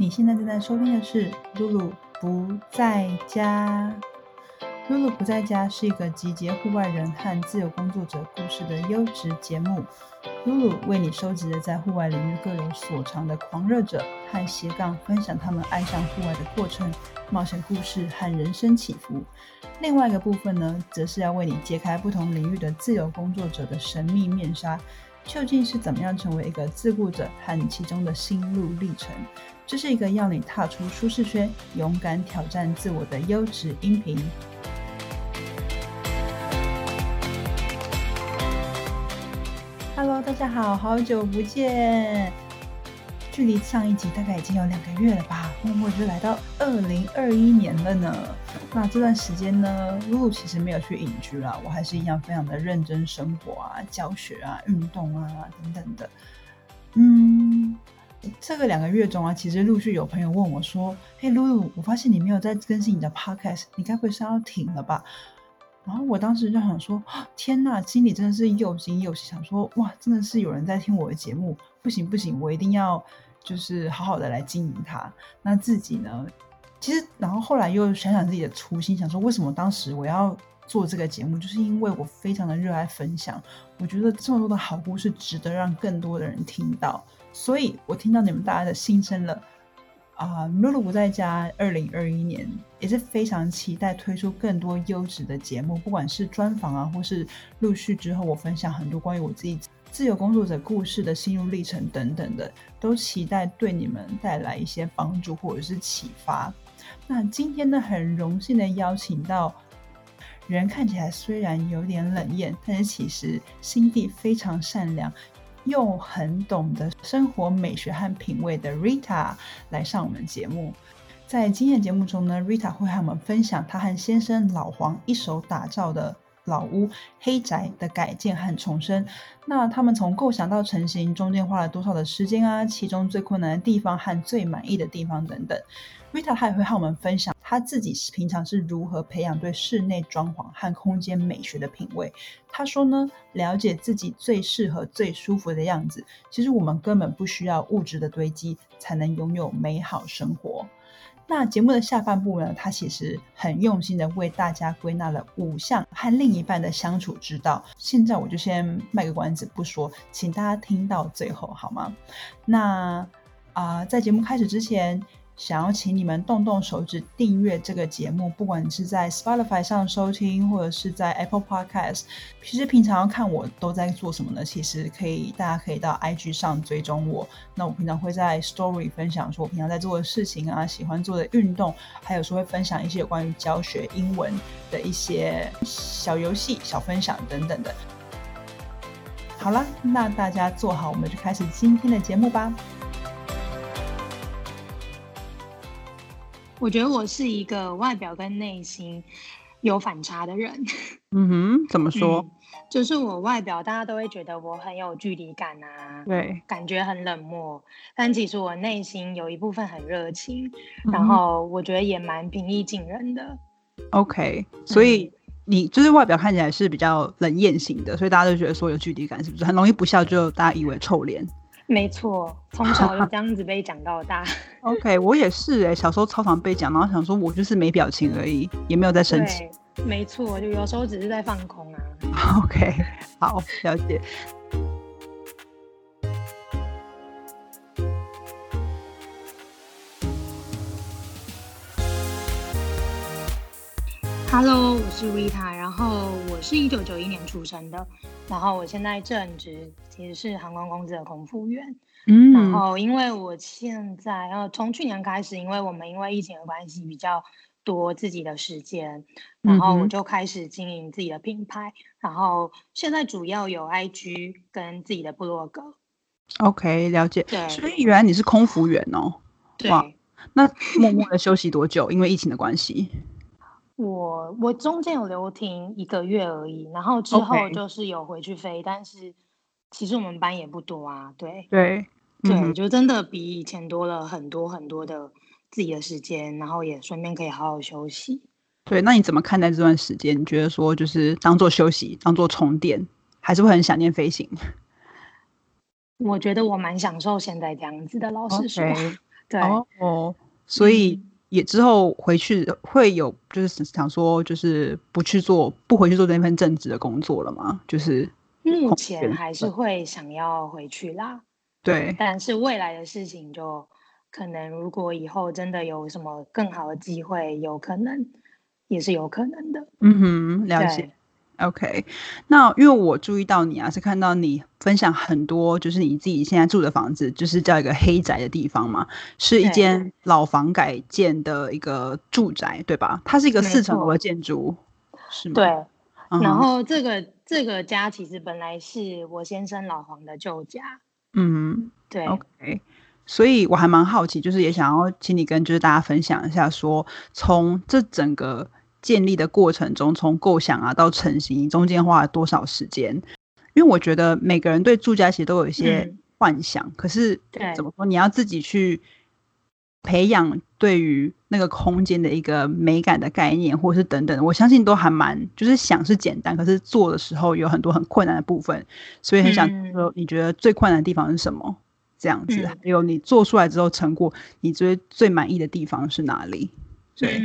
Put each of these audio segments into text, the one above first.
你现在正在收听的是《露露不在家》。露露不在家是一个集结户外人和自由工作者故事的优质节目。露露为你收集了在户外领域各有所长的狂热者和斜杠，分享他们爱上户外的过程、冒险故事和人生起伏。另外一个部分呢，则是要为你揭开不同领域的自由工作者的神秘面纱，究竟是怎么样成为一个自雇者和其中的心路历程。这是一个要你踏出舒适圈、勇敢挑战自我的优质音频。Hello，大家好，好久不见！距离上一集大概已经有两个月了吧，默默就来到二零二一年了呢。那这段时间呢，露露其实没有去隐居啦，我还是一样非常的认真生活啊、教学啊、运动啊等等的。嗯。这个两个月中啊，其实陆续有朋友问我说：“嘿，露露，我发现你没有在更新你的 podcast，你该不会是要停了吧？”然后我当时就想说：“天呐，心里真的是又惊又喜，想说哇，真的是有人在听我的节目，不行不行，我一定要就是好好的来经营它。那自己呢，其实然后后来又想想自己的初心，想说为什么当时我要做这个节目，就是因为我非常的热爱分享，我觉得这么多的好故事值得让更多的人听到。”所以我听到你们大家的心声了啊！露露不在家，二零二一年也是非常期待推出更多优质的节目，不管是专访啊，或是陆续之后我分享很多关于我自己自由工作者故事的心路历程等等的，都期待对你们带来一些帮助或者是启发。那今天呢，很荣幸的邀请到人看起来虽然有点冷艳，但是其实心地非常善良。又很懂得生活美学和品味的 Rita 来上我们节目。在今天的节目中呢，Rita 会和我们分享她和先生老黄一手打造的老屋黑宅的改建和重生。那他们从构想到成型中间花了多少的时间啊？其中最困难的地方和最满意的地方等等。Rita 她也会和我们分享他自己平常是如何培养对室内装潢和空间美学的品味。他说呢，了解自己最适合、最舒服的样子，其实我们根本不需要物质的堆积，才能拥有美好生活。那节目的下半部呢，他其实很用心的为大家归纳了五项和另一半的相处之道。现在我就先卖个关子不说，请大家听到最后好吗？那啊，在节目开始之前。想要请你们动动手指订阅这个节目，不管你是在 Spotify 上收听，或者是在 Apple Podcast。其实平常要看我都在做什么呢？其实可以，大家可以到 IG 上追踪我。那我平常会在 Story 分享说我平常在做的事情啊，喜欢做的运动，还有说会分享一些有关于教学英文的一些小游戏、小分享等等的。好了，那大家坐好，我们就开始今天的节目吧。我觉得我是一个外表跟内心有反差的人。嗯哼，怎么说？就是我外表大家都会觉得我很有距离感啊，对，感觉很冷漠。但其实我内心有一部分很热情，然后我觉得也蛮平易近人的。OK，所以你就是外表看起来是比较冷艳型的，所以大家都觉得说有距离感，是不是很容易不笑就大家以为臭脸？没错，从小就这样子被讲到大。OK，我也是哎，小时候超常被讲，然后想说我就是没表情而已，也没有在生气。没错，就有时候只是在放空啊。OK，好，了解。Hello，我是 Rita，然后我是一九九一年出生的，然后我现在正职其实是航空公司的空服员，嗯，然后因为我现在呃从去年开始，因为我们因为疫情的关系比较多自己的时间，然后我就开始经营自己的品牌，然后现在主要有 IG 跟自己的部落格。OK，了解。对，所以原来你是空服员哦。对。那默默的休息多久？因为疫情的关系。我我中间有留停一个月而已，然后之后就是有回去飞，但是其实我们班也不多啊，对对对，就真的比以前多了很多很多的自己的时间，然后也顺便可以好好休息。对，那你怎么看待这段时间？你觉得说就是当做休息，当做充电，还是会很想念飞行？我觉得我蛮享受现在这样子的，老实说。对哦，所以也之后回去会有就是想说就是不去做不回去做那份正职的工作了吗？就是目前还是会想要回去啦。对，但是未来的事情就可能如果以后真的有什么更好的机会，有可能也是有可能的。嗯哼，了解。OK，那因为我注意到你啊，是看到你分享很多，就是你自己现在住的房子，就是叫一个黑宅的地方嘛，是一间老房改建的一个住宅，对吧？它是一个四层楼的建筑，是吗？对。然后这个这个家其实本来是我先生老黄的旧家。嗯，对。OK，所以我还蛮好奇，就是也想要请你跟就是大家分享一下，说从这整个。建立的过程中，从构想啊到成型，中间花了多少时间？因为我觉得每个人对住家其实都有一些幻想，可是怎么说，你要自己去培养对于那个空间的一个美感的概念，或者是等等，我相信都还蛮就是想是简单，可是做的时候有很多很困难的部分，所以很想说，你觉得最困难的地方是什么？这样子，还有你做出来之后成果，你觉得最满意的地方是哪里？对。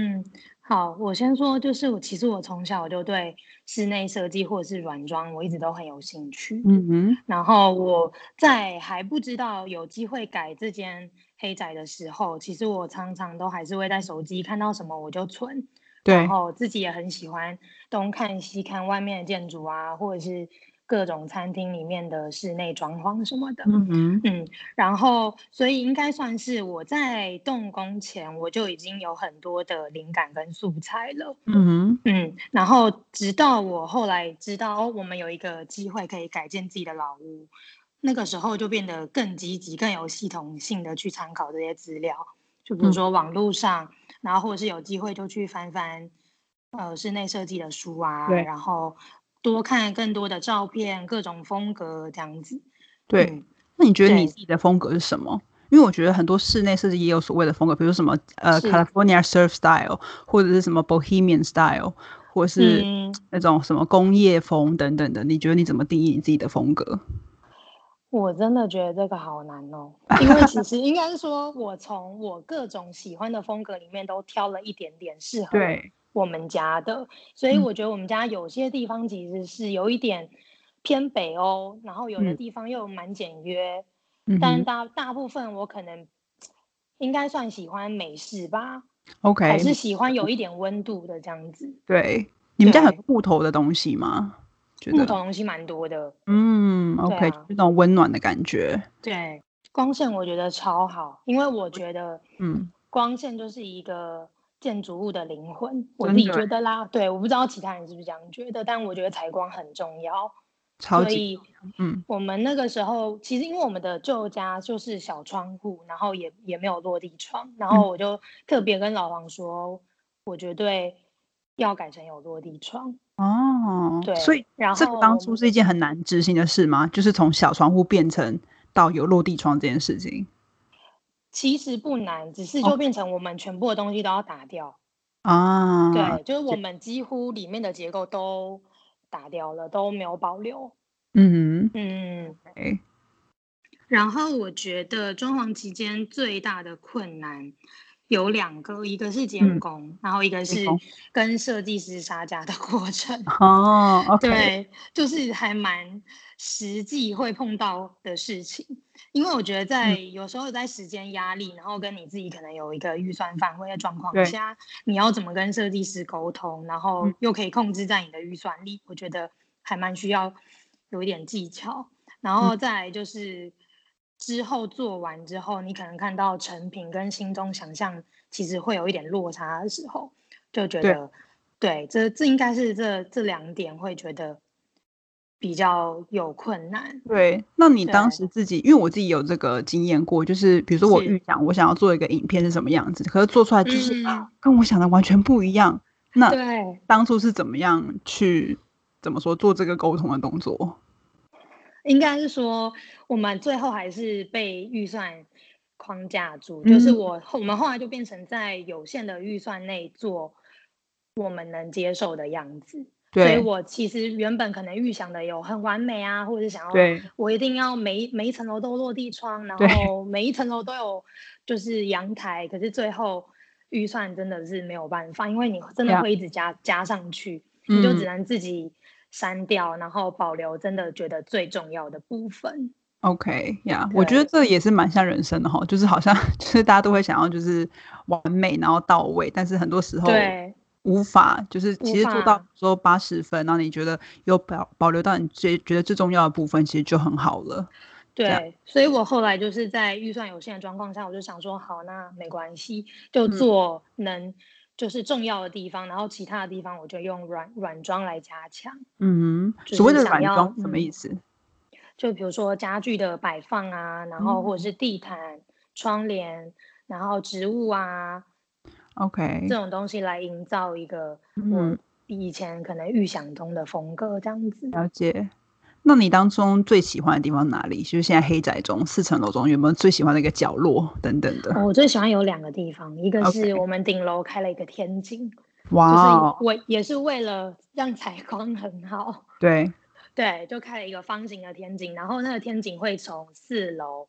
好，我先说，就是我其实我从小就对室内设计或者是软装，我一直都很有兴趣。嗯哼。然后我在还不知道有机会改这间黑宅的时候，其实我常常都还是会在手机看到什么我就存。对。然后自己也很喜欢东看西看外面的建筑啊，或者是。各种餐厅里面的室内装潢什么的，嗯嗯，然后所以应该算是我在动工前我就已经有很多的灵感跟素材了，嗯嗯，然后直到我后来知道哦，我们有一个机会可以改建自己的老屋，那个时候就变得更积极、更有系统性的去参考这些资料，就比如说网络上，然后或者是有机会就去翻翻呃室内设计的书啊，然后。多看更多的照片，各种风格这样子。对，那你觉得你自己的风格是什么？因为我觉得很多室内设计也有所谓的风格，比如什么呃 California Surf Style，或者是什么 Bohemian Style，或是那种什么工业风等等的。你觉得你怎么定义你自己的风格？我真的觉得这个好难哦，因为其实应该是说，我从我各种喜欢的风格里面都挑了一点点适合。对。我们家的，所以我觉得我们家有些地方其实是有一点偏北欧，然后有的地方又蛮简约，但大大部分我可能应该算喜欢美式吧，OK，还是喜欢有一点温度的这样子。对，你们家很木头的东西吗？木头东西蛮多的，嗯，OK，那种温暖的感觉。对，光线我觉得超好，因为我觉得，嗯，光线就是一个。建筑物的灵魂，我自己觉得啦，对，我不知道其他人是不是这样觉得，但我觉得采光很重要。所以，嗯，我们那个时候其实因为我们的旧家就是小窗户，然后也也没有落地窗，然后我就特别跟老王说，我绝对要改成有落地窗。哦，对，所以然后这个当初是一件很难执行的事吗？就是从小窗户变成到有落地窗这件事情。其实不难，只是就变成我们全部的东西都要打掉啊。对，就是我们几乎里面的结构都打掉了，都没有保留。嗯嗯。然后我觉得装潢期间最大的困难有两个，一个是监工，然后一个是跟设计师杀价的过程。哦，对，就是还蛮实际会碰到的事情。因为我觉得在有时候在时间压力，然后跟你自己可能有一个预算范围的状况下，你要怎么跟设计师沟通，然后又可以控制在你的预算里，我觉得还蛮需要有一点技巧。然后再来就是之后做完之后，你可能看到成品跟心中想象其实会有一点落差的时候，就觉得对，这这应该是这这两点会觉得。比较有困难，对。那你当时自己，因为我自己有这个经验过，就是比如说我预想我想要做一个影片是什么样子，可是做出来就是跟我想的完全不一样。那对，当初是怎么样去怎么说做这个沟通的动作？应该是说我们最后还是被预算框架住，就是我我们后来就变成在有限的预算内做我们能接受的样子。所以我其实原本可能预想的有很完美啊，或者想要我一定要每每一层楼都落地窗，然后每一层楼都有就是阳台，可是最后预算真的是没有办法，因为你真的会一直加加上去，你就只能自己删掉，然后保留真的觉得最重要的部分。OK 呀，我觉得这也是蛮像人生的哈，就是好像 就是大家都会想要就是完美然后到位，但是很多时候对无法就是其实做到说八十分，然后你觉得有保保留到你最觉得最重要的部分，其实就很好了。对，所以我后来就是在预算有限的状况下，我就想说，好，那没关系，就做能就是重要的地方，然后其他的地方我就用软软装来加强。嗯，所谓的软装什么意思？就比如说家具的摆放啊，然后或者是地毯、窗帘，然后植物啊，OK，这种东西来营造一个我以前可能预想中的风格，这样子。了解。那你当中最喜欢的地方哪里？就是现在黑宅中四层楼中有没有最喜欢的一个角落等等的？我最喜欢有两个地方，一个是我们顶楼开了一个天井，哇，就是我也是为了让采光很好，对对，就开了一个方形的天井，然后那个天井会从四楼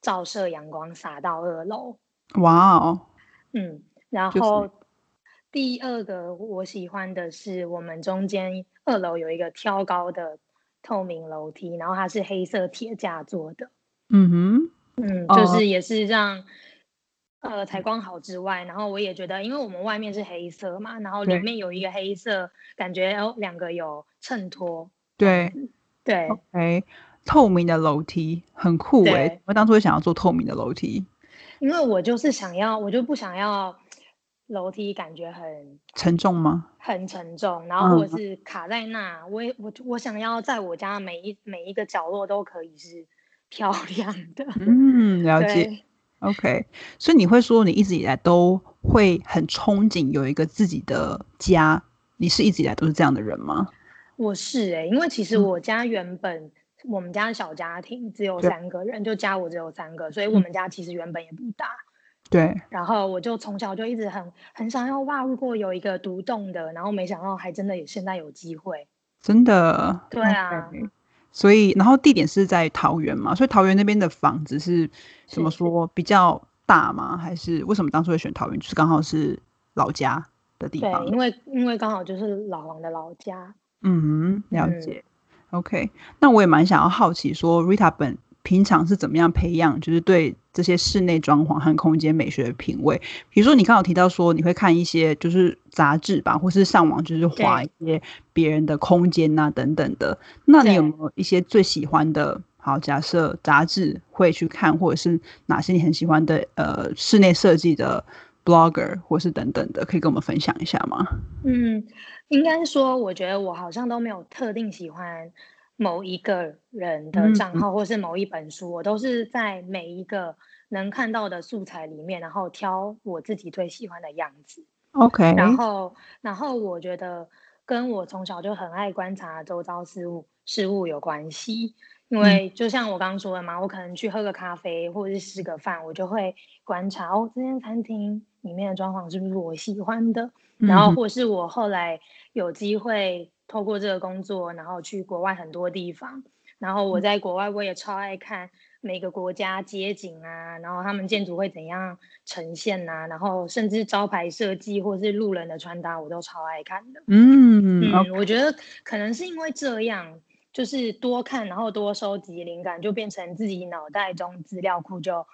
照射阳光洒到二楼，哇哦，嗯，然后第二个我喜欢的是我们中间二楼有一个挑高的。透明楼梯，然后它是黑色铁架做的。嗯哼，嗯，就是也是让呃采光好之外，然后我也觉得，因为我们外面是黑色嘛，然后里面有一个黑色，感觉哦两个有衬托。对对，OK，透明的楼梯很酷哎！我当初也想要做透明的楼梯，因为我就是想要，我就不想要。楼梯感觉很沉重吗？很沉重，然后或者是卡在那。我我我想要在我家每一每一个角落都可以是 漂亮的。嗯，了解。OK，所以你会说你一直以来都会很憧憬有一个自己的家？你是一直以来都是这样的人吗？我是哎，因为其实我家原本我们家小家庭只有三个人，就家我只有三个，所以我们家其实原本也不大。对，然后我就从小就一直很很想要哇，如果有一个独栋的，然后没想到还真的也现在有机会，真的，对啊，所以然后地点是在桃园嘛，所以桃园那边的房子是怎么说比较大吗？还是为什么当初会选桃园？就是刚好是老家的地方，对，因为因为刚好就是老王的老家，嗯，了解，OK，那我也蛮想要好奇说，Rita 本。平常是怎么样培养，就是对这些室内装潢和空间美学的品味？比如说，你刚好提到说你会看一些就是杂志吧，或是上网就是画一些别人的空间呐等等的。那你有没有一些最喜欢的？好，假设杂志会去看，或者是哪些你很喜欢的呃室内设计的 blogger 或是等等的，可以跟我们分享一下吗？嗯，应该说，我觉得我好像都没有特定喜欢。某一个人的账号，或是某一本书，我都是在每一个能看到的素材里面，然后挑我自己最喜欢的样子。OK，然后，然后我觉得跟我从小就很爱观察周遭事物事物有关系，因为就像我刚刚说的嘛，我可能去喝个咖啡或者是吃个饭，我就会观察哦，这间餐厅里面的装潢是不是我喜欢的，然后或是我后来有机会。透过这个工作，然后去国外很多地方，然后我在国外我也超爱看每个国家街景啊，然后他们建筑会怎样呈现呐，然后甚至招牌设计或是路人的穿搭，我都超爱看的。嗯嗯，我觉得可能是因为这样，就是多看，然后多收集灵感，就变成自己脑袋中资料库就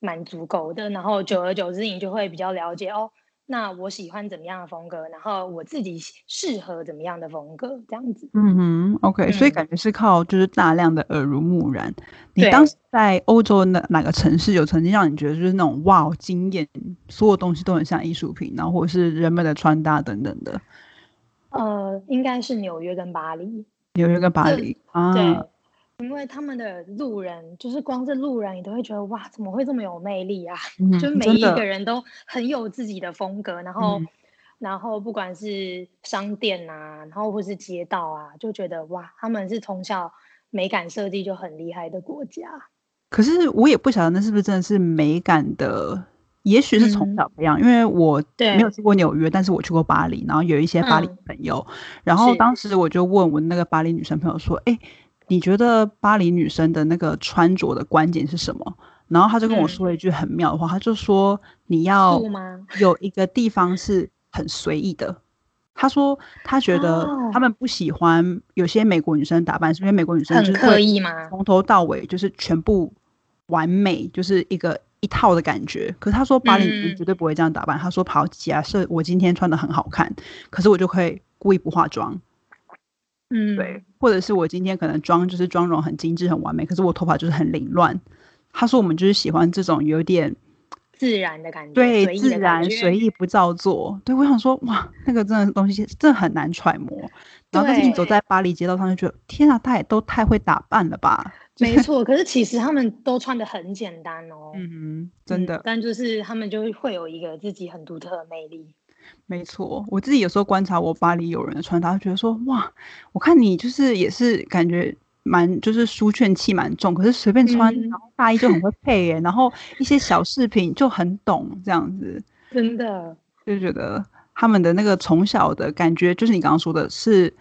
蛮足够的，然后久而久之，你就会比较了解哦。那我喜欢怎么样的风格，然后我自己适合怎么样的风格，这样子。嗯哼，OK，所以感觉是靠就是大量的耳濡目染。你当时在欧洲哪哪个城市有曾经让你觉得就是那种哇惊艳，所有东西都很像艺术品，然后或者是人们的穿搭等等的？呃，应该是纽约跟巴黎。纽约跟巴黎啊。对。因为他们的路人，就是光是路人，你都会觉得哇，怎么会这么有魅力啊？就每一个人都很有自己的风格，然后，然后不管是商店啊，然后或是街道啊，就觉得哇，他们是从小美感设计就很厉害的国家。可是我也不晓得那是不是真的是美感的，也许是从小培养，因为我没有去过纽约，但是我去过巴黎，然后有一些巴黎朋友，然后当时我就问我那个巴黎女生朋友说，哎。你觉得巴黎女生的那个穿着的关键是什么？然后他就跟我说了一句很妙的话，他就说你要有一个地方是很随意的。他说他觉得他们不喜欢有些美国女生打扮，是因为美国女生很刻意吗？从头到尾就是全部完美，就是一个一套的感觉。可是他说巴黎女生绝对不会这样打扮。他说，好，假设我今天穿的很好看，可是我就可以故意不化妆。嗯，对，或者是我今天可能妆就是妆容很精致很完美，可是我头发就是很凌乱。他说我们就是喜欢这种有点自然的感觉，对，自然随意不造作。对我想说，哇，那个真的东西真的很难揣摩。然后但是你走在巴黎街道上，就觉得天啊，他也都太会打扮了吧？没错，可是其实他们都穿的很简单哦。嗯哼，真的。但就是他们就会有一个自己很独特的魅力。没错，我自己有时候观察我巴黎友人的穿搭，觉得说哇，我看你就是也是感觉蛮就是书卷气蛮重，可是随便穿，然后大衣就很会配耶，然后一些小饰品就很懂这样子，真的。就觉得他们的那个从小的感觉，就是你刚刚说的是，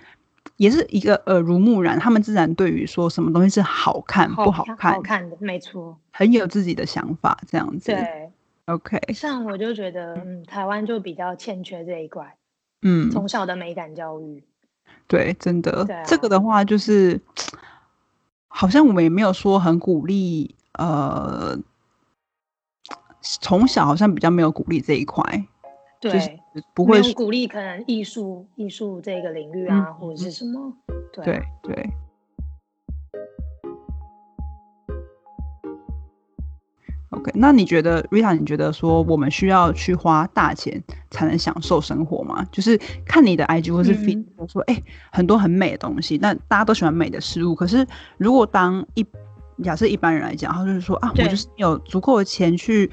也是一个耳濡目染，他们自然对于说什么东西是好看不好看，好看的没错，很有自己的想法这样子，对。OK，像我就觉得，嗯，台湾就比较欠缺这一块，嗯，从小的美感教育，对，真的，这个的话就是，好像我们也没有说很鼓励，呃，从小好像比较没有鼓励这一块，对，不会鼓励可能艺术艺术这个领域啊，或者是什么，对对。OK，那你觉得 Rita？你觉得说我们需要去花大钱才能享受生活吗？就是看你的 IG 或是 Feed 说哎，很多很美的东西，那大家都喜欢美的事物。可是如果当一假设一般人来讲，他就是说啊，我就是有足够的钱去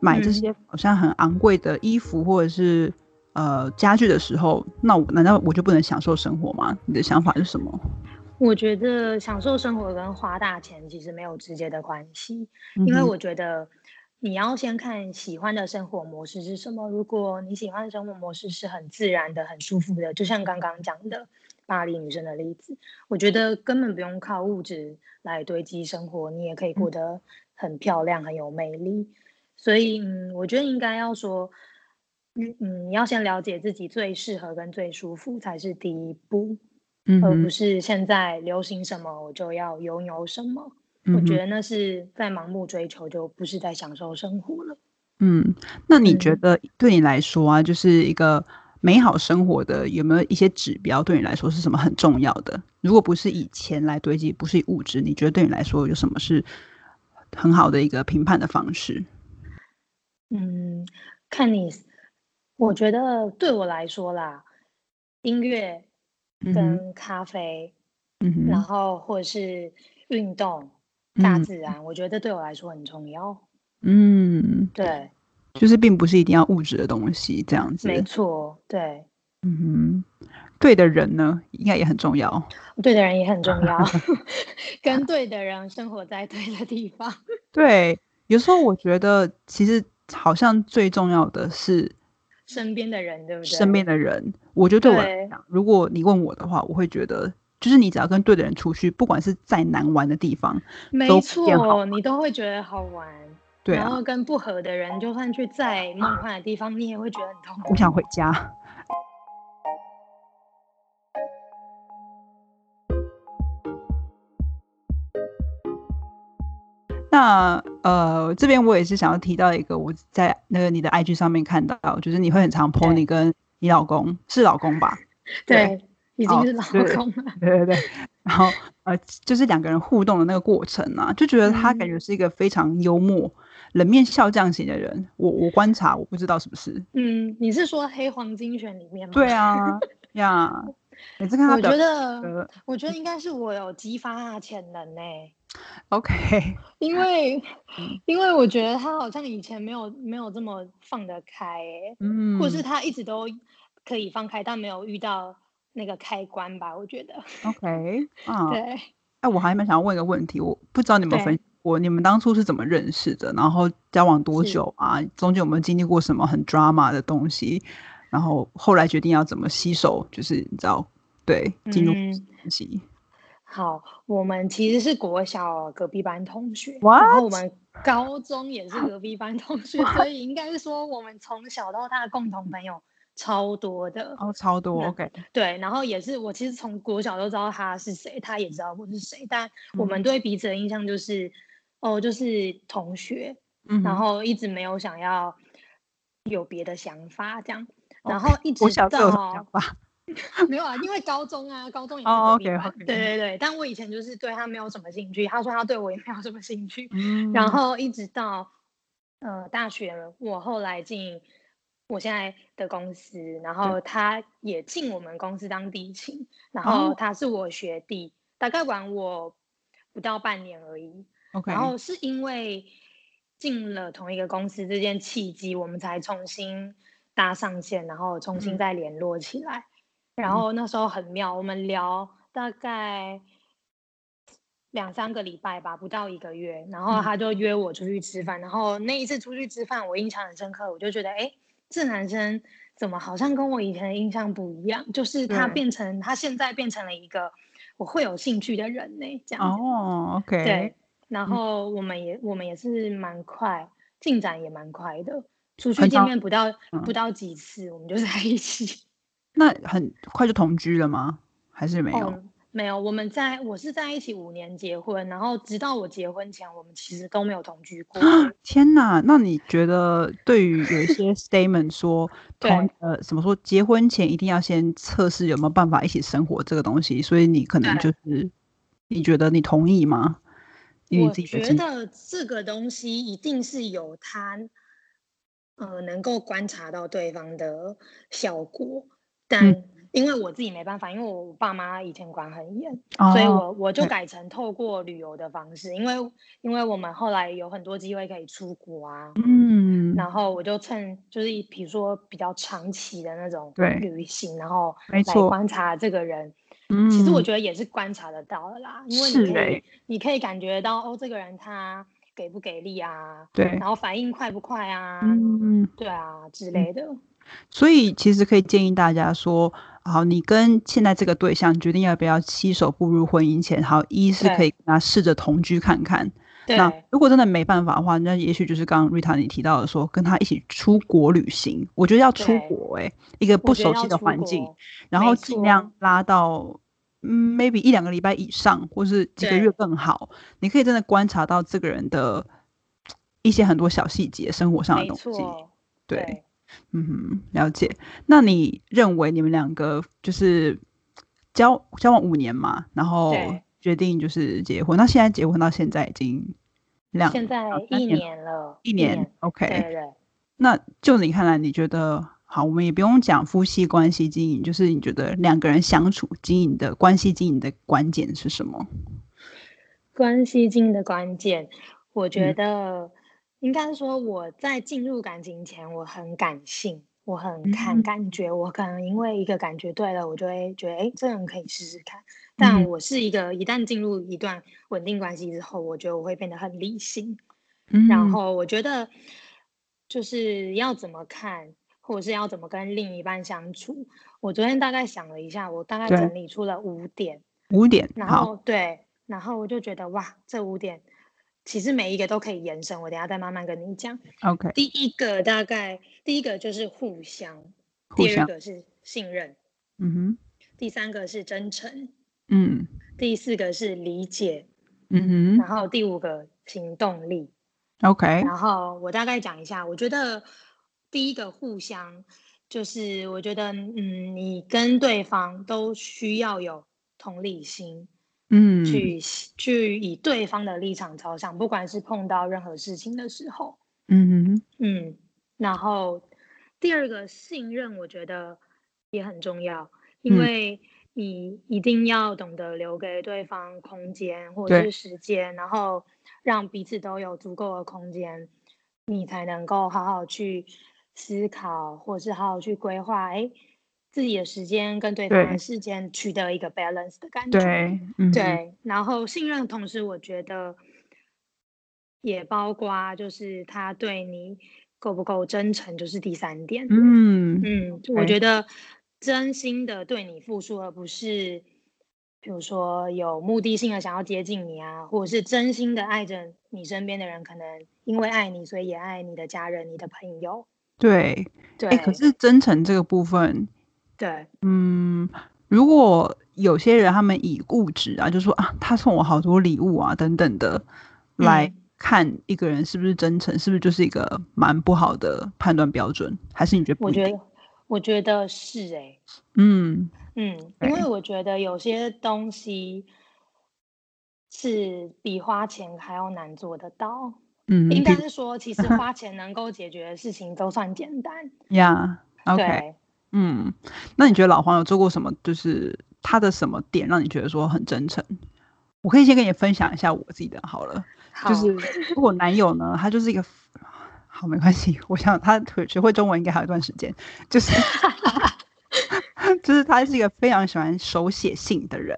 买这些好像很昂贵的衣服或者是呃家具的时候，那我难道我就不能享受生活吗？你的想法是什么？我觉得享受生活跟花大钱其实没有直接的关系，因为我觉得你要先看喜欢的生活模式是什么。如果你喜欢的生活模式是很自然的、很舒服的，就像刚刚讲的巴黎女生的例子，我觉得根本不用靠物质来堆积生活，你也可以过得很漂亮、很有魅力。所以，嗯，我觉得应该要说，嗯嗯，你要先了解自己最适合跟最舒服才是第一步。而不是现在流行什么我就要拥有什么，我觉得那是在盲目追求，就不是在享受生活了。嗯，那你觉得对你来说啊，就是一个美好生活的有没有一些指标？对你来说是什么很重要的？如果不是以钱来堆积，不是以物质，你觉得对你来说有什么是很好的一个评判的方式？嗯，看你，我觉得对我来说啦，音乐。跟咖啡，嗯，然后或者是运动、大自然，我觉得对我来说很重要。嗯，对，就是并不是一定要物质的东西这样子。没错，对。嗯哼，对的人呢，应该也很重要。对的人也很重要，跟对的人生活在对的地方。对，有时候我觉得其实好像最重要的是。身边的人，对不对？身边的人，我觉得对我来讲，如果你问我的话，我会觉得，就是你只要跟对的人出去，不管是再难玩的地方，没错，你都会觉得好玩。对，然后跟不合的人，就算去再梦幻的地方，你也会觉得很痛苦。我想回家。那呃，这边我也是想要提到一个，我在那个你的 IG 上面看到，就是你会很常 po 你跟你老公是老公吧？对，已经是老公了。对对对。然后呃，就是两个人互动的那个过程啊，就觉得他感觉是一个非常幽默、冷面笑匠型的人。我我观察，我不知道是不是。嗯，你是说《黑黄金选》里面吗？对啊，呀，每次看他，我觉得，我觉得应该是我有激发他潜能呢。OK，因为因为我觉得他好像以前没有没有这么放得开，嗯，或是他一直都可以放开，但没有遇到那个开关吧？我觉得 OK，啊，对，哎，我还蛮想要问一个问题，我不知道你们分我，你们当初是怎么认识的？然后交往多久啊？中间有没有经历过什么很 drama 的东西？然后后来决定要怎么携手，就是你知道，对，进入关系。好，我们其实是国小隔壁班同学，然后我们高中也是隔壁班同学，所以应该是说我们从小到大共同朋友超多的哦，超多。OK，对，然后也是我其实从国小都知道他是谁，他也知道我是谁，但我们对彼此的印象就是哦，就是同学，然后一直没有想要有别的想法这样，然后一直到。没有啊，因为高中啊，高中也是隔壁班。对对对，但我以前就是对他没有什么兴趣，他说他对我也没有什么兴趣。嗯。然后一直到呃大学，我后来进我现在的公司，然后他也进我们公司当地勤，然后他是我学弟，大概管我不到半年而已。OK。然后是因为进了同一个公司这件契机，我们才重新搭上线，然后重新再联络起来。然后那时候很妙，我们聊大概两三个礼拜吧，不到一个月，然后他就约我出去吃饭。然后那一次出去吃饭，我印象很深刻，我就觉得，哎，这男生怎么好像跟我以前的印象不一样？就是他变成他现在变成了一个我会有兴趣的人呢，这样。哦，OK。对，然后我们也我们也是蛮快，进展也蛮快的，出去见面不到不到几次，我们就在一起。那很快就同居了吗？还是没有？没有，我们在我是在一起五年结婚，然后直到我结婚前，我们其实都没有同居过。天哪！那你觉得对于有一些 statement 说 同呃怎么说结婚前一定要先测试有没有办法一起生活这个东西，所以你可能就是你觉得你同意吗？我觉得这个东西一定是有他呃能够观察到对方的效果。但因为我自己没办法，因为我爸妈以前管很严，所以我我就改成透过旅游的方式，因为因为我们后来有很多机会可以出国啊，嗯，然后我就趁就是比如说比较长期的那种旅行，然后来观察这个人，嗯，其实我。觉得也是观察得到的啦，因为你可以你可以感觉到哦，这个人他给不给力啊，对，然后反应快不快啊，嗯，对啊之类的。所以其实可以建议大家说，好，你跟现在这个对象决定要不要携手步入婚姻前，好，一是可以跟他试着同居看看。那如果真的没办法的话，那也许就是刚刚瑞塔你提到的，说跟他一起出国旅行。我觉得要出国，哎，一个不熟悉的环境，然后尽量拉到嗯，maybe 一两个礼拜以上，或是几个月更好。你可以真的观察到这个人的一些很多小细节，生活上的东西。对。嗯哼，了解。那你认为你们两个就是交交往五年嘛，然后决定就是结婚。那现在结婚到现在已经两现在一年了，一年。OK，对对。那就你看来，你觉得好？我们也不用讲夫妻关系经营，就是你觉得两个人相处经营的关系经营的关键是什么？关系经营的关键，我觉得。应该说，我在进入感情前，我很感性，我很看感觉。我可能因为一个感觉对了，我就会觉得，哎，这人可以试试看。但我是一个，一旦进入一段稳定关系之后，我觉得我会变得很理性。然后我觉得，就是要怎么看，或者是要怎么跟另一半相处。我昨天大概想了一下，我大概整理出了五点。五点，然后对，然后我就觉得，哇，这五点。其实每一个都可以延伸，我等下再慢慢跟你讲。OK，第一个大概第一个就是互相，第二个是信任，嗯哼，第三个是真诚，嗯，第四个是理解，嗯哼，然后第五个行动力，OK。然后我大概讲一下，我觉得第一个互相就是我觉得，嗯，你跟对方都需要有同理心。嗯，去去以对方的立场着想，不管是碰到任何事情的时候，嗯嗯，然后第二个信任，我觉得也很重要，因为你一定要懂得留给对方空间或者是时间，然后让彼此都有足够的空间，你才能够好好去思考，或是好好去规划，哎。自己的时间跟对方的时间取得一个 balance 的感觉，对，对，然后信任，同时我觉得也包括就是他对你够不够真诚，就是第三点。嗯嗯，我觉得真心的对你付出，而不是比如说有目的性的想要接近你啊，或者是真心的爱着你身边的人，可能因为爱你，所以也爱你的家人、你的朋友。对，对。可是真诚这个部分，对，嗯，如果有些人他们以物质啊，就说啊，他送我好多礼物啊，等等的，来看一个人是不是真诚，是不是就是一个蛮不好的判断标准？还是你觉得？我觉得，我觉得是哎，嗯。嗯，因为我觉得有些东西是比花钱还要难做得到。嗯，应该是说，其实花钱能够解决的事情都算简单。呀，OK，嗯，那你觉得老黄有做过什么？就是他的什么点让你觉得说很真诚？我可以先跟你分享一下我自己的好了。就是如果男友呢，他就是一个好没关系，我想他学会中文应该还有一段时间，就是。就是他是一个非常喜欢手写信的人，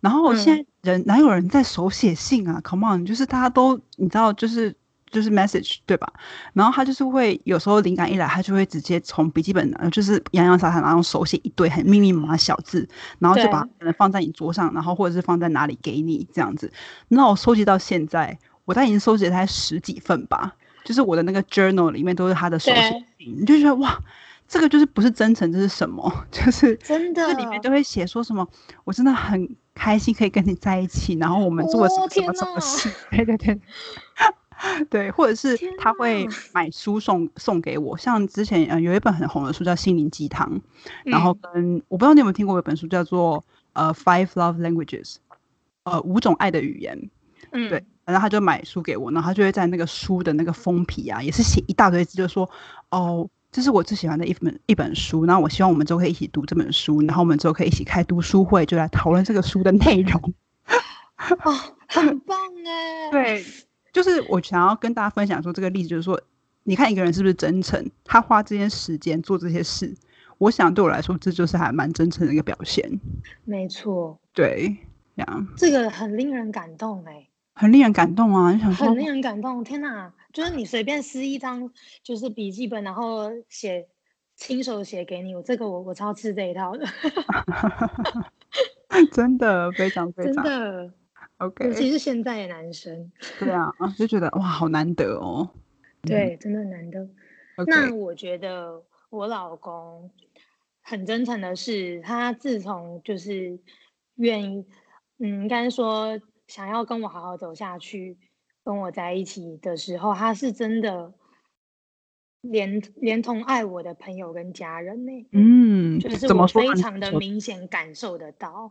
然后现在人哪有人在手写信啊？Come on，就是大家都你知道，就是就是 message 对吧？然后他就是会有时候灵感一来，他就会直接从笔记本，就是洋洋洒洒，然后手写一堆很密密麻麻小字，然后就把可能放在你桌上，然后或者是放在哪里给你这样子。那我收集到现在，我大概已经收集了才十几份吧，就是我的那个 journal 里面都是他的手写信，你就觉得哇。这个就是不是真诚，这是什么？就是真的，这里面都会写说什么？我真的很开心可以跟你在一起，然后我们做了什么什么什么事？对 对对，对，或者是他会买书送送给我，像之前呃有一本很红的书叫《心灵鸡汤》，然后跟我不知道你有没有听过一本书叫做呃《Five Love Languages》，呃五种爱的语言，嗯，对，然后他就买书给我，然后他就会在那个书的那个封皮啊，也是写一大堆字，就说哦。这是我最喜欢的一本一本书，然后我希望我们之后可以一起读这本书，然后我们之后可以一起开读书会，就来讨论这个书的内容。哦，很棒哎！对，就是我想要跟大家分享说这个例子，就是说，你看一个人是不是真诚，他花这些时间做这些事，我想对我来说，这就是还蛮真诚的一个表现。没错，对，这样这个很令人感动哎，很令人感动啊！你想说，很令人感动，天哪！就是你随便撕一张就是笔记本，然后写亲手写给你，我这个我我超吃这一套的，真的非常非常 真的 OK，尤其是现在的男生，对啊，就觉得哇好难得哦，对，真的难得。那我觉得我老公很真诚的是，他自从就是愿意，嗯，应该说想要跟我好好走下去。跟我在一起的时候，他是真的连连同爱我的朋友跟家人呢，嗯，就是我非常的明显感受得到，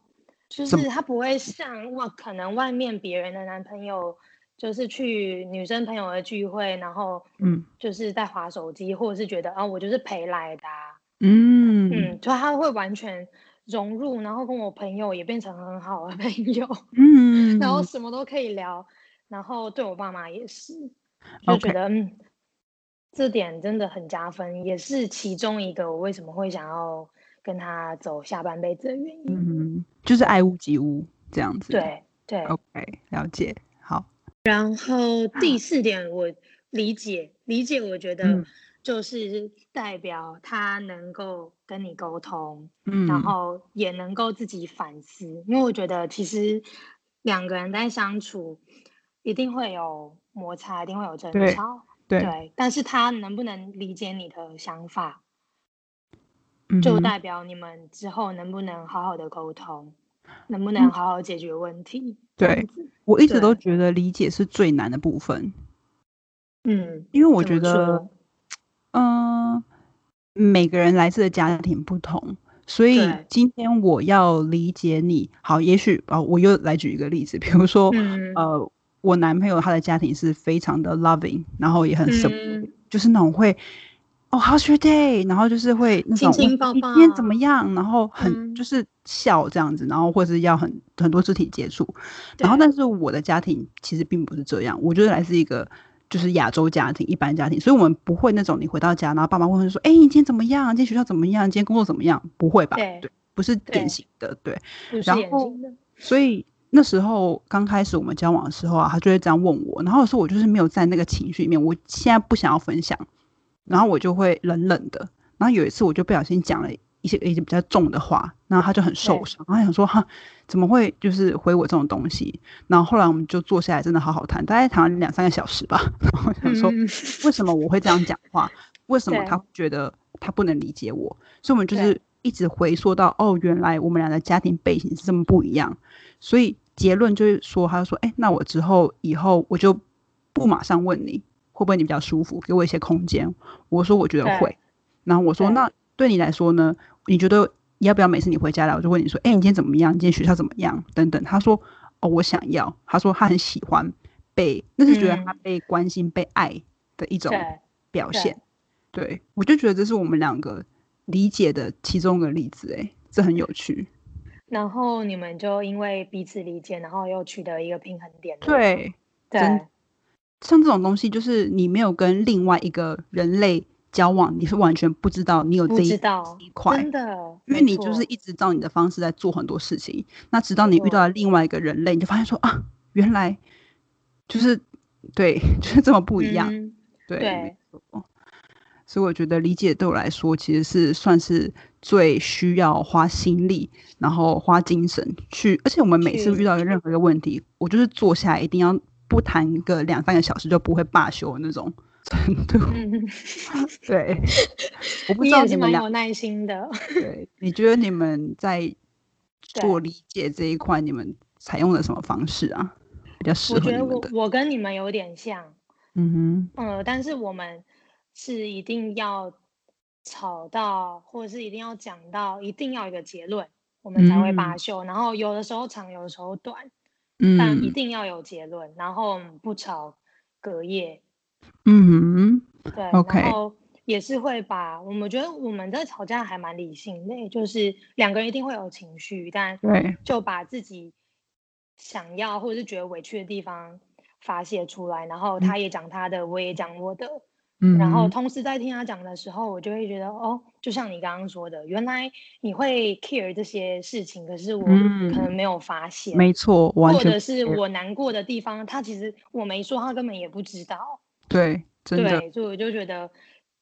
就是他不会像哇，可能外面别人的男朋友就是去女生朋友的聚会，然后嗯，就是在划手机，或者是觉得啊，我就是陪来的，嗯。嗯，就他会完全融入，然后跟我朋友也变成很好的朋友，嗯，然后什么都可以聊。然后对我爸妈也是，就觉得嗯，这点真的很加分，也是其中一个我为什么会想要跟他走下半辈子的原因。嗯，就是爱屋及乌这样子。对对，OK，了解。好，然后第四点，我理解理解，我觉得就是代表他能够跟你沟通，嗯，然后也能够自己反思，因为我觉得其实两个人在相处。一定会有摩擦，一定会有争吵，对。但是他能不能理解你的想法，就代表你们之后能不能好好的沟通，能不能好好解决问题。对，我一直都觉得理解是最难的部分。嗯，因为我觉得，嗯，每个人来自的家庭不同，所以今天我要理解你。好，也许啊，我又来举一个例子，比如说，呃。我男朋友他的家庭是非常的 loving，然后也很 support，就是那种会哦 how's your day，然后就是会那种今天怎么样，然后很就是笑这样子，然后或者是要很很多肢体接触，然后但是我的家庭其实并不是这样，我觉得来自一个就是亚洲家庭，一般家庭，所以我们不会那种你回到家，然后爸妈问说，哎，你今天怎么样？今天学校怎么样？今天工作怎么样？不会吧？对，不是典型的，对，然后所以。那时候刚开始我们交往的时候啊，他就会这样问我，然后有时候我就是没有在那个情绪里面，我现在不想要分享，然后我就会冷冷的。然后有一次我就不小心讲了一些一些比较重的话，然后他就很受伤，他想说哈，怎么会就是回我这种东西？然后后来我们就坐下来，真的好好谈，大概谈了两三个小时吧。然后想说，为什么我会这样讲话？为什么他觉得他不能理解我？所以我们就是一直回溯到，哦，原来我们俩的家庭背景是这么不一样。所以结论就是说，他就说，哎，那我之后以后我就不马上问你会不会你比较舒服，给我一些空间。我说我觉得会。然后我说那。对你来说呢？你觉得要不要每次你回家来，我就问你说：“哎，你今天怎么样？今天学校怎么样？”等等。他说：“哦，我想要。”他说他很喜欢被，那是觉得他被关心、被爱的一种表现。对，我就觉得这是我们两个理解的其中一个例子。哎，这很有趣。然后你们就因为彼此理解，然后又取得一个平衡点。对，对。像这种东西，就是你没有跟另外一个人类。交往你是完全不知道你有这一块，真的，因为你就是一直照你的方式在做很多事情。那直到你遇到了另外一个人类，你就发现说啊，原来就是对，就是这么不一样。对，所以我觉得理解对我来说，其实是算是最需要花心力，然后花精神去。而且我们每次遇到任何一个问题，我就是坐下来一定要不谈个两三个小时就不会罢休的那种。程度，对，我不知道你们有耐心的。对，你觉得你们在做理解这一块，你们采用了什么方式啊？比较适合我觉得我我跟你们有点像，嗯哼，呃，但是我们是一定要吵到，或者是一定要讲到，一定要一个结论，我们才会罢休。然后有的时候长，有的时候短，嗯，但一定要有结论，然后不吵隔夜。嗯，对，然后也是会把我们觉得我们在吵架还蛮理性的，就是两个人一定会有情绪，但对，就把自己想要或者是觉得委屈的地方发泄出来，然后他也讲他的，我也讲我的，嗯，然后同时在听他讲的时候，我就会觉得哦，就像你刚刚说的，原来你会 care 这些事情，可是我可能没有发现，没错，或者是我。难过的地方，他其实我没说，他根本也不知道。对，真的，所以我就觉得，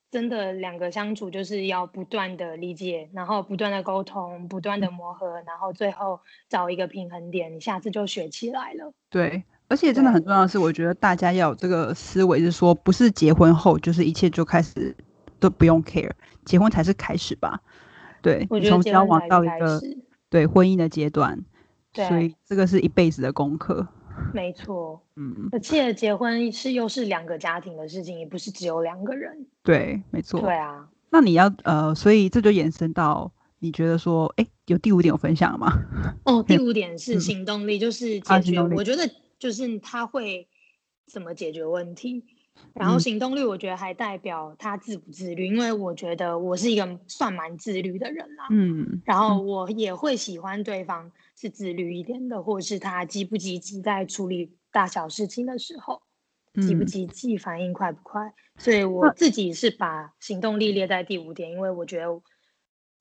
真的两个相处就是要不断的理解，然后不断的沟通，不断的磨合，然后最后找一个平衡点，你下次就学起来了。对，而且真的很重要的是，我觉得大家要有这个思维，是说不是结婚后就是一切就开始都不用 care，结婚才是开始吧？对，从交往到一个对婚姻的阶段，所以这个是一辈子的功课。没错，嗯，而且结婚是又是两个家庭的事情，也不是只有两个人。对，没错。对啊，那你要呃，所以这就延伸到你觉得说，哎，有第五点有分享吗？哦，第五点是行动力，就是解决。我觉得就是他会怎么解决问题，然后行动力，我觉得还代表他自不自律，因为我觉得我是一个算蛮自律的人啦。嗯，然后我也会喜欢对方。是自律一点的，或者是他积不积极在处理大小事情的时候，积不积极，反应快不快？所以我自己是把行动力列在第五点，因为我觉得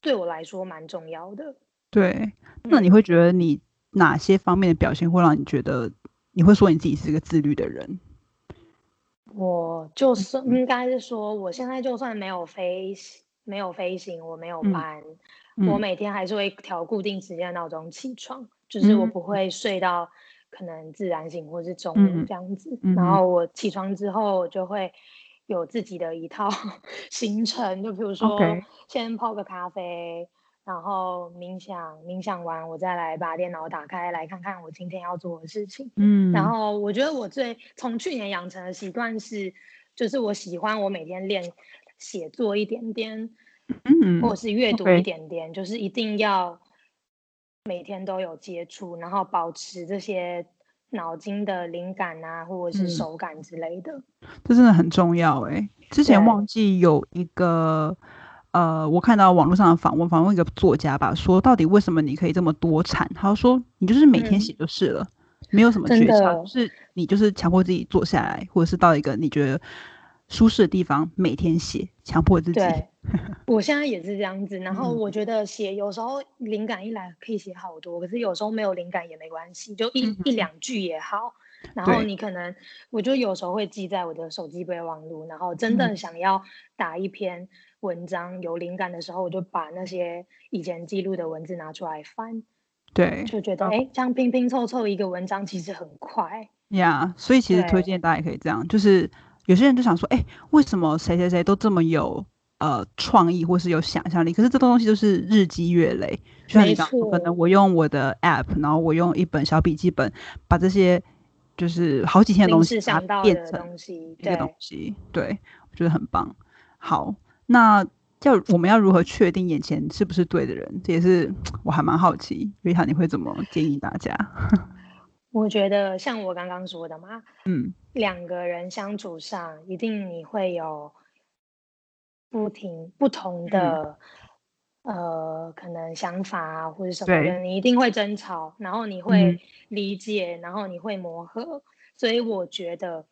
对我来说蛮重要的。对，那你会觉得你哪些方面的表现会让你觉得你会说你自己是一个自律的人？我就是应该是说，我现在就算没有飞，没有飞行，我没有班。我每天还是会调固定时间闹钟起床，就是我不会睡到可能自然醒或是中午这样子。然后我起床之后，我就会有自己的一套 行程，就比如说先泡个咖啡，然后冥想，冥想完我再来把电脑打开来看看我今天要做的事情。嗯，然后我觉得我最从去年养成的习惯是，就是我喜欢我每天练写作一点点。嗯，或者是阅读一点点，就是一定要每天都有接触，然后保持这些脑筋的灵感啊，或者是手感之类的。这真的很重要哎！之前忘记有一个呃，我看到网络上的访问，访问一个作家吧，说到底为什么你可以这么多产？他说你就是每天写就是了，没有什么诀窍，就是你就是强迫自己坐下来，或者是到一个你觉得舒适的地方，每天写，强迫自己。我现在也是这样子，然后我觉得写有时候灵感一来可以写好多，可是有时候没有灵感也没关系，就一一两句也好。然后你可能，我就有时候会记在我的手机备忘录，然后真的想要打一篇文章有灵感的时候，我就把那些以前记录的文字拿出来翻。对，就觉得哎，这样拼拼凑凑一个文章其实很快。呀，所以其实推荐大家也可以这样，就是有些人就想说，哎，为什么谁谁谁都这么有呃创意或是有想象力？可是这东西就是日积月累。就像你讲，可能我用我的 app，然后我用一本小笔记本把这些。就是好几天的东西，它变成一个东西，对我觉得很棒。好，那要我们要如何确定眼前是不是对的人？这也是我还蛮好奇，瑞塔你会怎么建议大家？我觉得像我刚刚说的嘛，嗯，两个人相处上一定你会有不停不同的。呃，可能想法啊，或者什么的，你一定会争吵，然后你会理解，然后你会磨合。所以我觉得，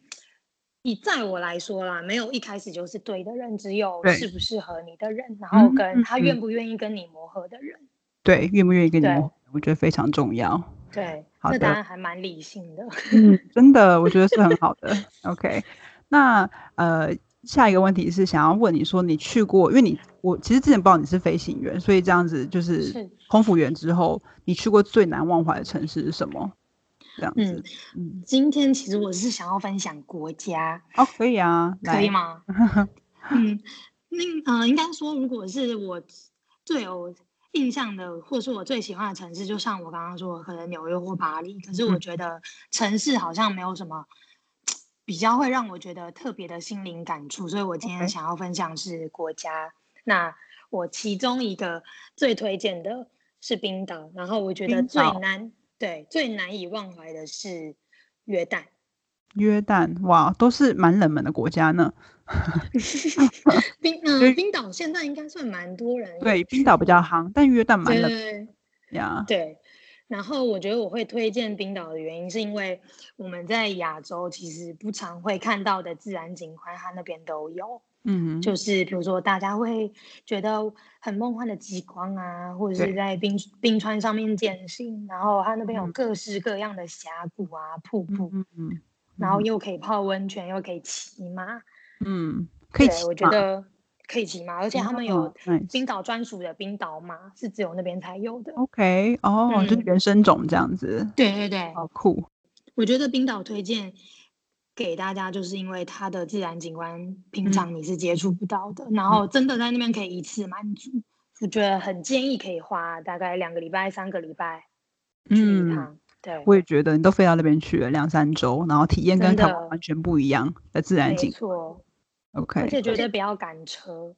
以在我来说啦，没有一开始就是对的人，只有适不适合你的人，然后跟他愿不愿意跟你磨合的人。对，愿不愿意跟你磨合，我觉得非常重要。对，好这答案还蛮理性的。嗯，真的，我觉得是很好的。OK，那呃。下一个问题是想要问你说，你去过，因为你我其实之前不知道你是飞行员，所以这样子就是空服员之后，你去过最难忘怀的城市是什么？这样子，嗯，今天其实我是想要分享国家哦，可以啊，可以吗？嗯，那呃，应该说，如果是我最有印象的，或是我最喜欢的城市，就像我刚刚说，可能纽约或巴黎。可是我觉得城市好像没有什么。比较会让我觉得特别的心灵感触，所以我今天想要分享是国家。那我其中一个最推荐的是冰岛，然后我觉得最难对最难以忘怀的是约旦。约旦哇，都是蛮冷门的国家呢。冰嗯，冰岛现在应该算蛮多人对冰岛比较夯，但约旦蛮冷呀。对。然后我觉得我会推荐冰岛的原因，是因为我们在亚洲其实不常会看到的自然景观，它那边都有。嗯，就是比如说大家会觉得很梦幻的极光啊，或者是在冰冰川上面健行，然后它那边有各式各样的峡谷啊、瀑布，嗯，然后又可以泡温泉，又可以骑马，嗯，可以骑我觉得。可以骑马，而且他们有冰岛专属的冰岛马，是只有那边才有的。OK，哦，就是原生种这样子。对对对，好酷。我觉得冰岛推荐给大家，就是因为它的自然景观平常你是接触不到的，然后真的在那边可以一次满足。我觉得很建议可以花大概两个礼拜、三个礼拜去一趟。对，我也觉得你都飞到那边去了两三周，然后体验跟台湾完全不一样的自然景观。OK，而且绝对不要赶车，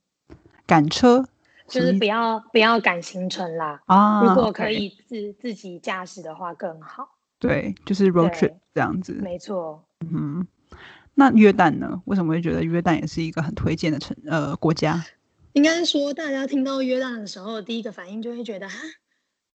赶车就是不要不要赶行程啦。啊，如果可以自自己驾驶的话更好。对，就是 road trip 这样子。没错。嗯，那约旦呢？为什么会觉得约旦也是一个很推荐的城呃国家？应该说，大家听到约旦的时候，第一个反应就会觉得，哈，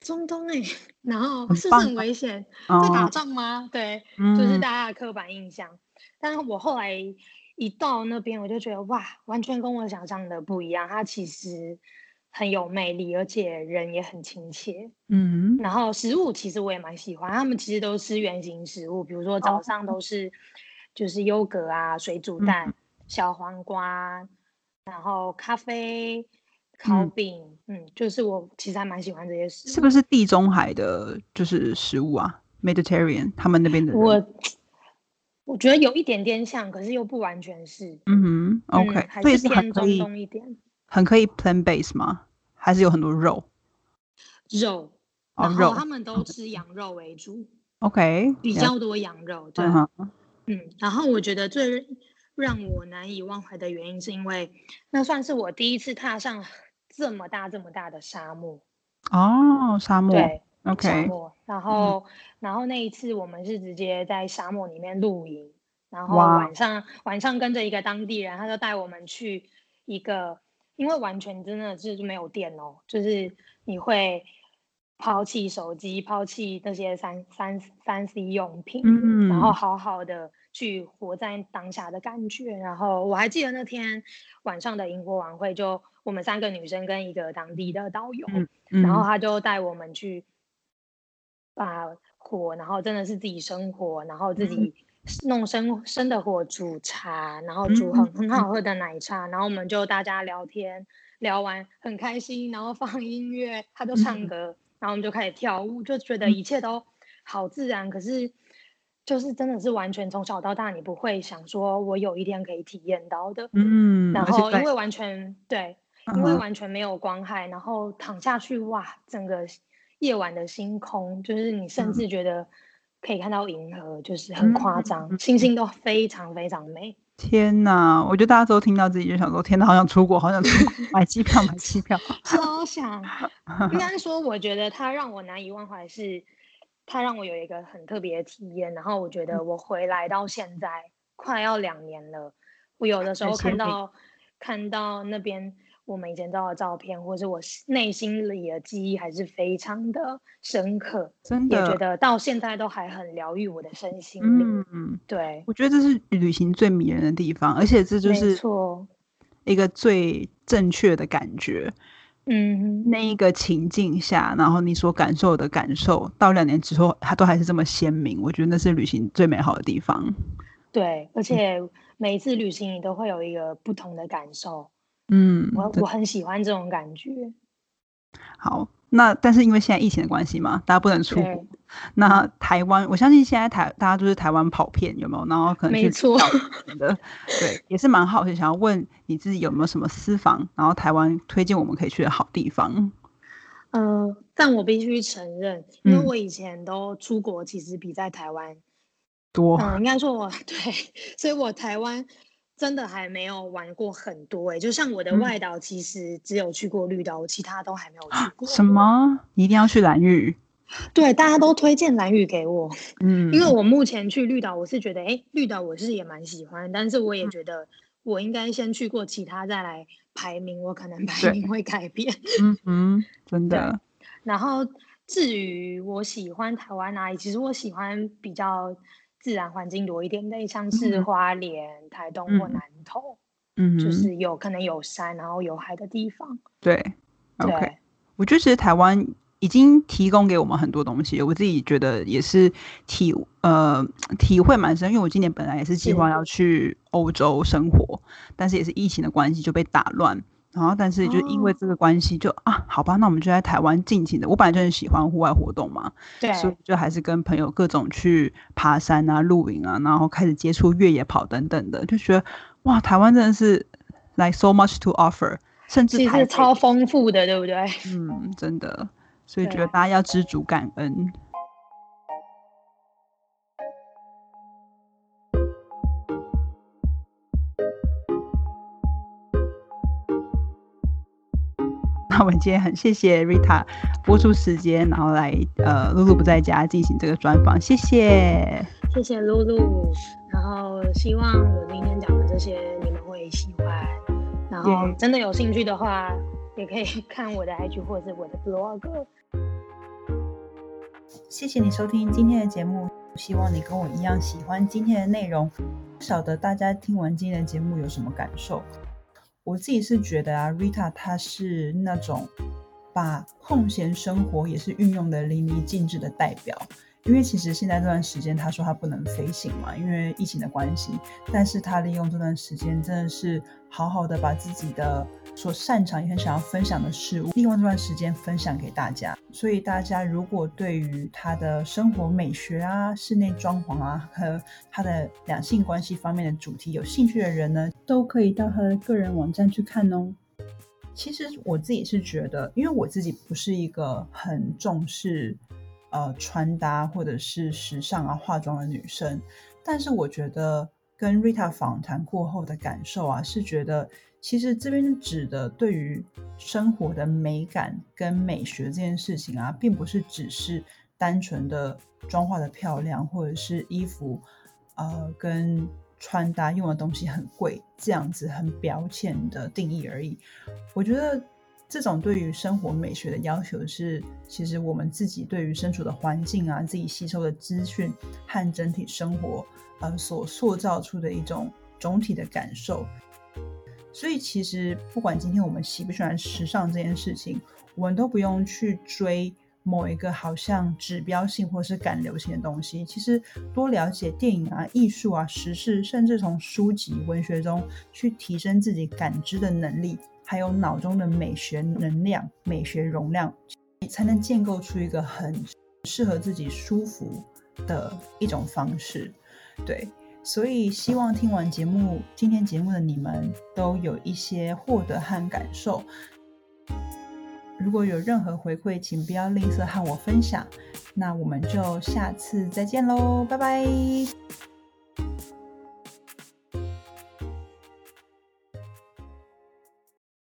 中东哎，然后是不是很危险？在打仗吗？对，就是大家的刻板印象。但是我后来。一到那边，我就觉得哇，完全跟我想象的不一样。它其实很有魅力，而且人也很亲切。嗯，然后食物其实我也蛮喜欢。他们其实都是圆形食物，比如说早上都是就是优格啊、水煮蛋、小黄瓜，然后咖啡、烤饼。嗯，就是我其实还蛮喜欢这些食物。是不是地中海的，就是食物啊？Mediterranean，他们那边的。我。我觉得有一点点像，可是又不完全是。嗯哼，OK，所以是偏中东一点。很可以 plant base 吗？还是有很多肉？肉，然后他们都吃羊肉为主。OK，比较多羊肉。对，嗯，然后我觉得最让我难以忘怀的原因，是因为那算是我第一次踏上这么大这么大的沙漠。哦，沙漠。对，OK，。沙漠，然后，然后那一次我们是直接在沙漠里面露营，然后晚上晚上跟着一个当地人，他就带我们去一个，因为完全真的是没有电哦，就是你会抛弃手机，抛弃那些三三三 C 用品，嗯，然后好好的去活在当下的感觉。然后我还记得那天晚上的萤火晚会，就我们三个女生跟一个当地的导游，然后他就带我们去。把火，然后真的是自己生火，然后自己弄生生的火煮茶，然后煮很很好喝的奶茶，然后我们就大家聊天，聊完很开心，然后放音乐，他就唱歌，然后我们就开始跳舞，就觉得一切都好自然。可是就是真的是完全从小到大，你不会想说我有一天可以体验到的。嗯，然后因为完全对。因为完全没有光害，然后躺下去，哇，整个夜晚的星空，就是你甚至觉得可以看到银河，就是很夸张，星星都非常非常美。天哪，我觉得大家都听到自己就想说，天哪，好想出国，好想出国，买机票，买机票，超想。应该 说，我觉得它让我难以忘怀，是它让我有一个很特别的体验。然后我觉得我回来到现在快要两年了，我有的时候看到看到那边。我们以前照的照片，或者是我内心里的记忆，还是非常的深刻，真的也觉得到现在都还很疗愈我的身心灵。嗯，对，我觉得这是旅行最迷人的地方，而且这就是错一个最正确的感觉。嗯，那一个情境下，然后你所感受的感受，到两年之后，它都还是这么鲜明。我觉得那是旅行最美好的地方。对，而且每一次旅行，你都会有一个不同的感受。嗯，我我很喜欢这种感觉。好，那但是因为现在疫情的关系嘛，大家不能出国。那台湾，我相信现在台大家都是台湾跑片，有没有？然后可能没错的，对，也是蛮好奇，想要问你自己有没有什么私房，然后台湾推荐我们可以去的好地方。呃，但我必须承认，因为我以前都出国，其实比在台湾多。嗯，应该说我 对，所以我台湾。真的还没有玩过很多哎，就像我的外岛，其实只有去过绿岛，其他都还没有去过。什么？你一定要去蓝屿？对，大家都推荐蓝屿给我。嗯，因为我目前去绿岛，我是觉得，哎，绿岛我是也蛮喜欢，但是我也觉得我应该先去过其他再来排名，我可能排名会改变。嗯嗯，真的。然后至于我喜欢台湾哪里，其实我喜欢比较。自然环境多一点的，像是花莲、台东或南投，嗯，就是有可能有山，然后有海的地方。对，OK。我觉得其实台湾已经提供给我们很多东西，我自己觉得也是体呃体会蛮深。因为我今年本来也是计划要去欧洲生活，但是也是疫情的关系就被打乱。然后，但是就因为这个关系，就啊，好吧，那我们就在台湾尽情的。我本来就很喜欢户外活动嘛，对，所以就还是跟朋友各种去爬山啊、露营啊，然后开始接触越野跑等等的，就觉得哇，台湾真的是 like so much to offer，甚至其实超丰富的，对不对？嗯，真的，所以觉得大家要知足感恩。我们今天很谢谢 Rita 播出时间，然后来呃露露不在家进行这个专访，谢谢，谢谢露露，然后希望我今天讲的这些你们会喜欢，然后真的有兴趣的话，也可以看我的 IG 或者是我的 blog。谢谢你收听今天的节目，希望你跟我一样喜欢今天的内容，不晓得大家听完今天的节目有什么感受？我自己是觉得啊，Rita 她是那种把空闲生活也是运用的淋漓尽致的代表。因为其实现在这段时间，他说他不能飞行嘛，因为疫情的关系。但是他利用这段时间，真的是好好的把自己的。所擅长也很想要分享的事物，利用这段时间分享给大家。所以大家如果对于他的生活美学啊、室内装潢啊和他的两性关系方面的主题有兴趣的人呢，都可以到他的个人网站去看哦。其实我自己是觉得，因为我自己不是一个很重视呃穿搭或者是时尚啊化妆的女生，但是我觉得跟 Rita 访谈过后的感受啊，是觉得。其实这边指的对于生活的美感跟美学这件事情啊，并不是只是单纯的妆化的漂亮，或者是衣服，呃，跟穿搭用的东西很贵这样子很表浅的定义而已。我觉得这种对于生活美学的要求是，其实我们自己对于身处的环境啊，自己吸收的资讯和整体生活，呃，所塑造出的一种总体的感受。所以其实不管今天我们喜不喜欢时尚这件事情，我们都不用去追某一个好像指标性或是赶流行的东西。其实多了解电影啊、艺术啊、时事，甚至从书籍、文学中去提升自己感知的能力，还有脑中的美学能量、美学容量，才能建构出一个很适合自己舒服的一种方式。对。所以，希望听完节目，今天节目的你们都有一些获得和感受。如果有任何回馈，请不要吝啬和我分享。那我们就下次再见喽，拜拜。